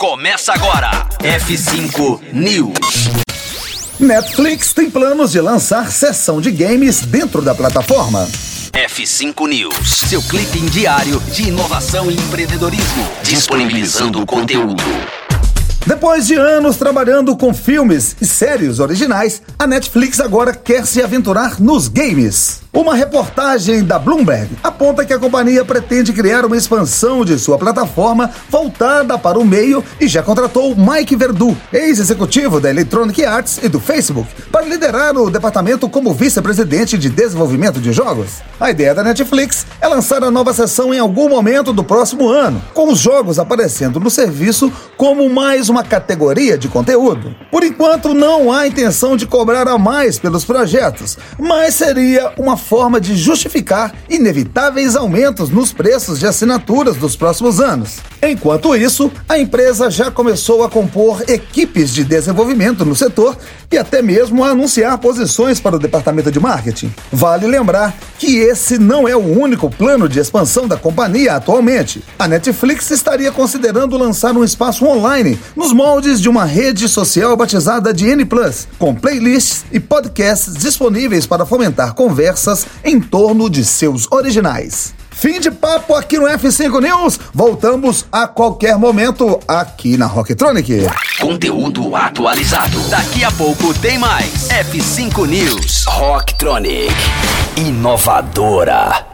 Começa agora. F5 News. Netflix tem planos de lançar sessão de games dentro da plataforma. F5 News, seu clipe diário de inovação e empreendedorismo, disponibilizando o conteúdo. Depois de anos trabalhando com filmes e séries originais, a Netflix agora quer se aventurar nos games. Uma reportagem da Bloomberg aponta que a companhia pretende criar uma expansão de sua plataforma voltada para o meio e já contratou Mike Verdu, ex-executivo da Electronic Arts e do Facebook, para liderar o departamento como vice-presidente de desenvolvimento de jogos. A ideia da Netflix é lançar a nova sessão em algum momento do próximo ano, com os jogos aparecendo no serviço como mais uma categoria de conteúdo. Por enquanto, não há intenção de cobrar a mais pelos projetos, mas seria uma forma de justificar inevitáveis aumentos nos preços de assinaturas dos próximos anos. Enquanto isso, a empresa já começou a compor equipes de desenvolvimento no setor e até mesmo a anunciar posições para o departamento de marketing. Vale lembrar que esse não é o único plano de expansão da companhia atualmente. A Netflix estaria considerando lançar um espaço online nos moldes de uma rede social batizada de N+, com playlists e podcasts disponíveis para fomentar conversas em torno de seus originais. Fim de papo aqui no F5 News. Voltamos a qualquer momento aqui na Rocktronic. Conteúdo atualizado. Daqui a pouco tem mais. F5 News. Rocktronic. Inovadora.